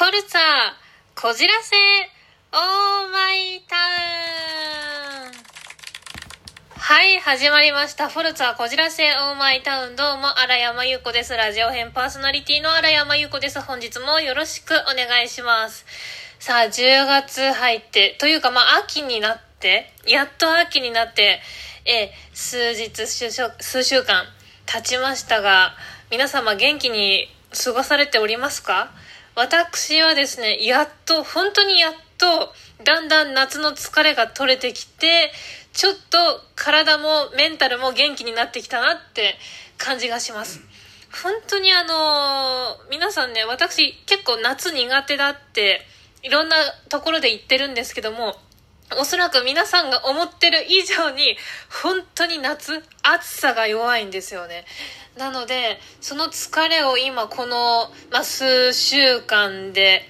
フォルツァこじらせオーマイタウンはい、始まりました。フォルツァこじらせオーマイタウン。どうも、荒山優子です。ラジオ編パーソナリティの荒山優子です。本日もよろしくお願いします。さあ、10月入って、というか、まあ、秋になって、やっと秋になって、え数日、数週数週間経ちましたが、皆様元気に過ごされておりますか？私はですね、やっと、本当にやっと、だんだん夏の疲れが取れてきて、ちょっと体もメンタルも元気になってきたなって感じがします。本当にあのー皆さんね、私結構夏苦手だって、いろんなところで言ってるんですけども、おそらく皆さんが思ってる以上に、本当に夏、暑さが弱いんですよね。なので、その疲れを今この、まあ、数週間で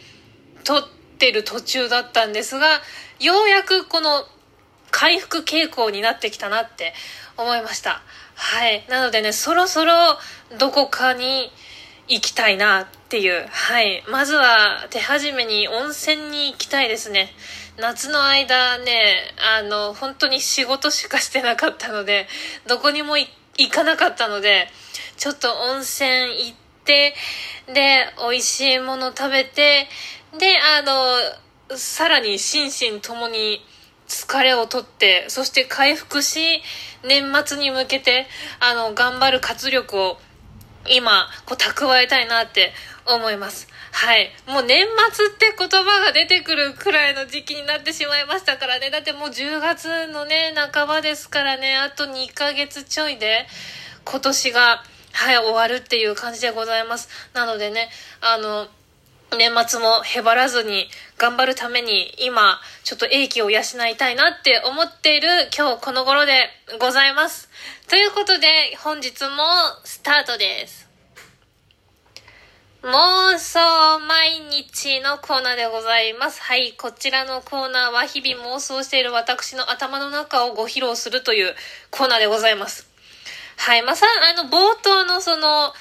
取ってる途中だったんですが、ようやくこの回復傾向になってきたなって思いました。はい。なのでね、そろそろどこかに行きたいなっていう。はい。まずは手始めに温泉に行きたいですね。夏の間ね、あの、本当に仕事しかしてなかったので、どこにも行かなかったので、ちょっと温泉行って、で、美味しいもの食べて、で、あの、さらに心身ともに疲れを取って、そして回復し、年末に向けて、あの、頑張る活力を今、こう、蓄えたいなって思います。はい。もう年末って言葉が出てくるくらいの時期になってしまいましたからね。だってもう10月のね、半ばですからね、あと2ヶ月ちょいで、今年が、はい、終わるっていう感じでございます。なのでね、あの、年末もへばらずに頑張るために今ちょっと英気を養いたいなって思っている今日この頃でございます。ということで本日もスタートです。妄想毎日のコーナーでございます。はい、こちらのコーナーは日々妄想している私の頭の中をご披露するというコーナーでございます。はい、まあ、さ、あの、冒頭のその、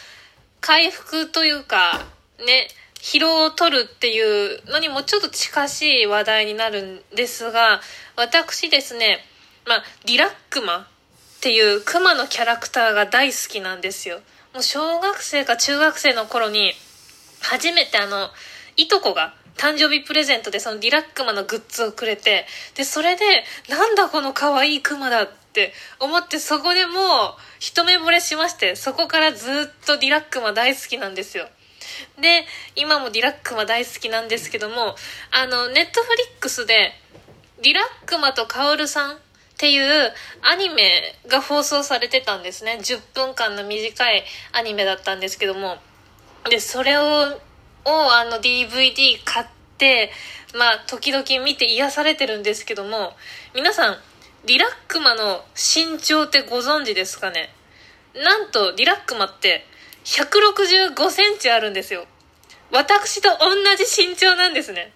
回復というか、ね、疲労を取るっていうのにもちょっと近しい話題になるんですが、私ですね、まあ、リラックマっていうクマのキャラクターが大好きなんですよ。もう小学生か中学生の頃に、初めてあの、いとこが誕生日プレゼントでそのリラックマのグッズをくれて、で、それで、なんだこの可愛いクマだって思って、そこでもう一目惚れしまして、そこからずっとリラックマ大好きなんですよ。で、今もリラックマ大好きなんですけども、あの、ネットフリックスで、リラックマとカオルさんっていうアニメが放送されてたんですね。10分間の短いアニメだったんですけども。で、それを、をあの DVD 買って、まあ、時々見て癒されてるんですけども、皆さん、リラックマの身長ってご存知ですかね？なんと、リラックマって、165センチあるんですよ。私と同じ身長なんですね。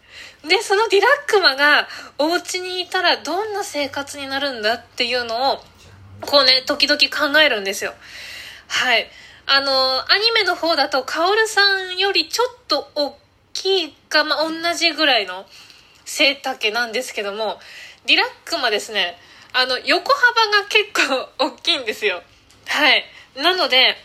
で、そのリラックマがお家にいたらどんな生活になるんだっていうのを、こうね、時々考えるんですよ。はい。あの、アニメの方だと、カオルさんよりちょっと大きいか、まあ、同じぐらいの背丈なんですけども、リラックマですね、あの、横幅が結構大きいんですよ。はい。なので、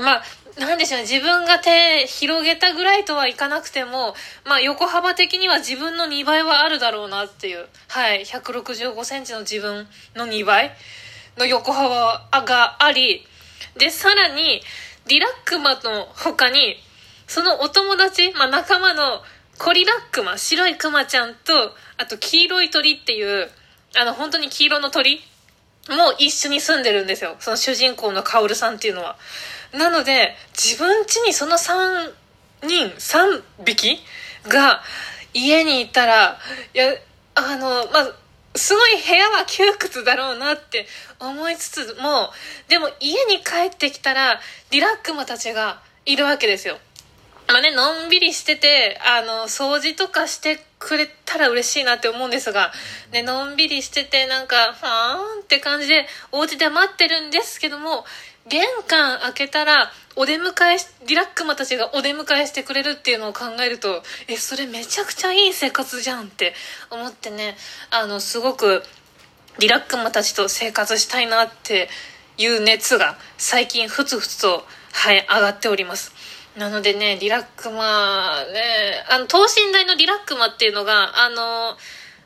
まあ、なんでしょうね、自分が手広げたぐらいとはいかなくても、まあ、横幅的には自分の2倍はあるだろうなっていう、はい、165センチの自分の2倍の横幅があり、で、さらに、リラックマの他に、そのお友達、まあ、仲間のコリラックマ、白いクマちゃんと、あと黄色い鳥っていう、あの、本当に黄色の鳥も一緒に住んでるんですよ。その主人公のカオルさんっていうのは。なので、自分家にその3人、3匹が家にいたら、いや、あの、まあ、すごい部屋は窮屈だろうなって思いつつも、でも家に帰ってきたら、リラックマたちがいるわけですよ。まあね、のんびりしてて、あの、掃除とかしてくれてたら嬉しいなって思うんですが、ね、のんびりしてて、なんか、はーんって感じで、お家で待ってるんですけども、玄関開けたらお出迎えリラックマたちがお出迎えしてくれるっていうのを考えるとえそれめちゃくちゃいい生活じゃんって思ってねあのすごくリラックマたちと生活したいなっていう熱が最近ふつふつとはい上がっております。なのでねリラックマねあの等身大のリラックマっていうのがあの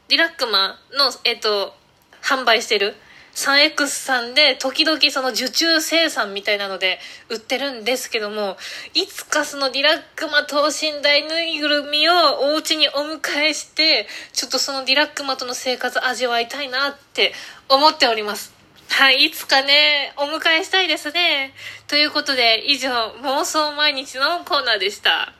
リラックマのえっと販売してる 3X さんで時々その受注生産みたいなので売ってるんですけどもいつかそのリラックマ等身大ぬいぐるみをお家にお迎えしてちょっとそのリラックマとの生活味わいたいなって思っております。はいいつかねお迎えしたいですねということで以上妄想毎日のコーナーでした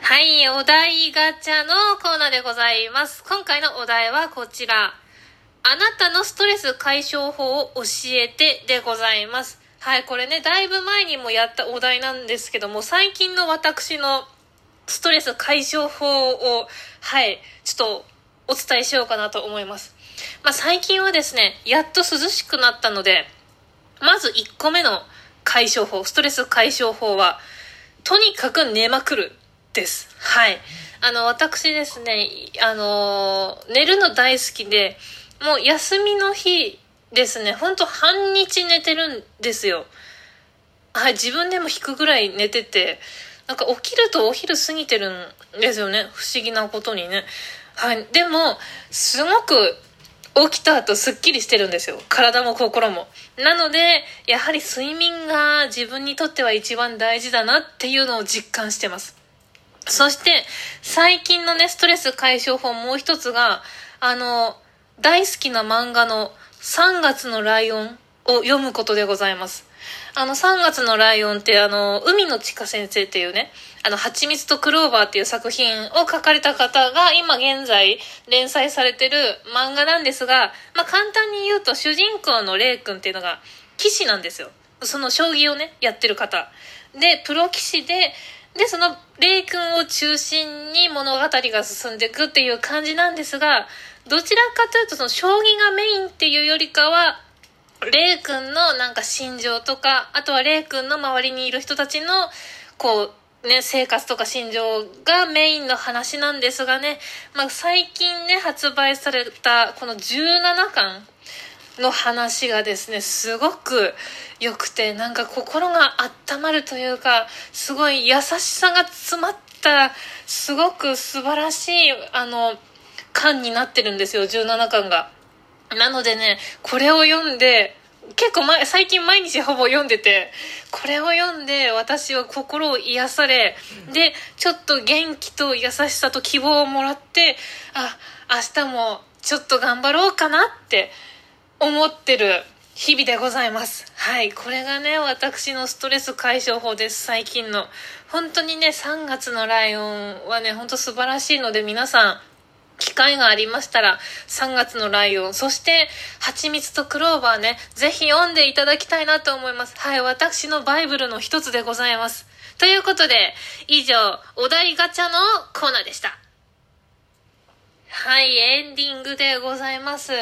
はいお題ガチャのコーナーでございます今回のお題はこちらあなたのストレス解消法を教えてでございます。はい、これね、だいぶ前にもやったお題なんですけども、最近の私のストレス解消法を、はい、ちょっとお伝えしようかなと思います。まあ、最近はですね、やっと涼しくなったので、まず1個目の解消法、ストレス解消法は、とにかく寝まくるです。はい。あの、私ですね、あの、寝るの大好きで、もう休みの日ですね、ほんと半日寝てるんですよ。はい、自分でも引くぐらい寝てて、なんか起きるとお昼過ぎてるんですよね。不思議なことにね。はい。でも、すごく起きた後すっきりしてるんですよ。体も心も。なので、やはり睡眠が自分にとっては一番大事だなっていうのを実感してます。そして、最近のね、ストレス解消法もう一つが、あの、大好きな漫画の3月のライオンを読むことでございます。あの3月のライオンってあの、海の地下先生っていうね、あの、蜂蜜とクローバーっていう作品を書かれた方が今現在連載されてる漫画なんですが、まあ、簡単に言うと主人公のレイ君っていうのが騎士なんですよ。その将棋をね、やってる方。で、プロ棋士で、で、そのレイ君を中心に物語が進んでいくっていう感じなんですが、どちらかというとその将棋がメインっていうよりかはレイ君のなんか心情とかあとはレイ君の周りにいる人たちのこうね生活とか心情がメインの話なんですがね、まあ、最近ね発売されたこの17巻の話がですねすごく良くてなんか心が温まるというかすごい優しさが詰まったすごく素晴らしいあの巻になってるんですよ17巻が。なのでねこれを読んで結構前最近毎日ほぼ読んでてこれを読んで私は心を癒されでちょっと元気と優しさと希望をもらってあ明日もちょっと頑張ろうかなって思ってる日々でございます。はいこれがね私のストレス解消法です最近の。本当にね3月のライオンはね本当素晴らしいので皆さん機会がありましたら、3月のライオン、そして、蜂蜜とクローバーね、ぜひ読んでいただきたいなと思います。はい、私のバイブルの一つでございます。ということで、以上、お題ガチャのコーナーでした。はい、エンディングでございます。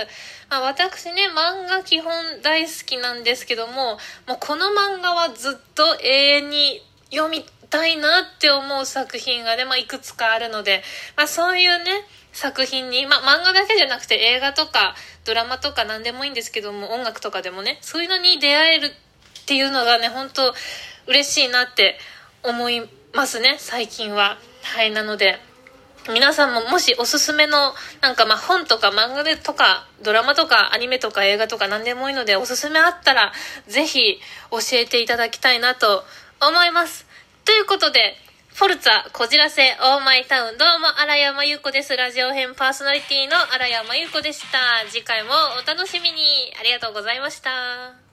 まあ、私ね、漫画基本大好きなんですけども、もうこの漫画はずっと永遠に読みたいなって思う作品がね、まあ、いくつかあるので、まあ、そういうね、作品に、まあ、漫画だけじゃなくて映画とかドラマとか何でもいいんですけども音楽とかでもねそういうのに出会えるっていうのがね本当嬉しいなって思いますね最近は。はいなので皆さんももしおすすめのなんかまあ本とか漫画でとかドラマとかアニメとか映画とか何でもいいのでおすすめあったらぜひ教えていただきたいなと思います。ということでフォルツァ、こじらせ、オーマイタウン。どうも、荒山優子です。ラジオ編パーソナリティの荒山優子でした。次回もお楽しみに。ありがとうございました。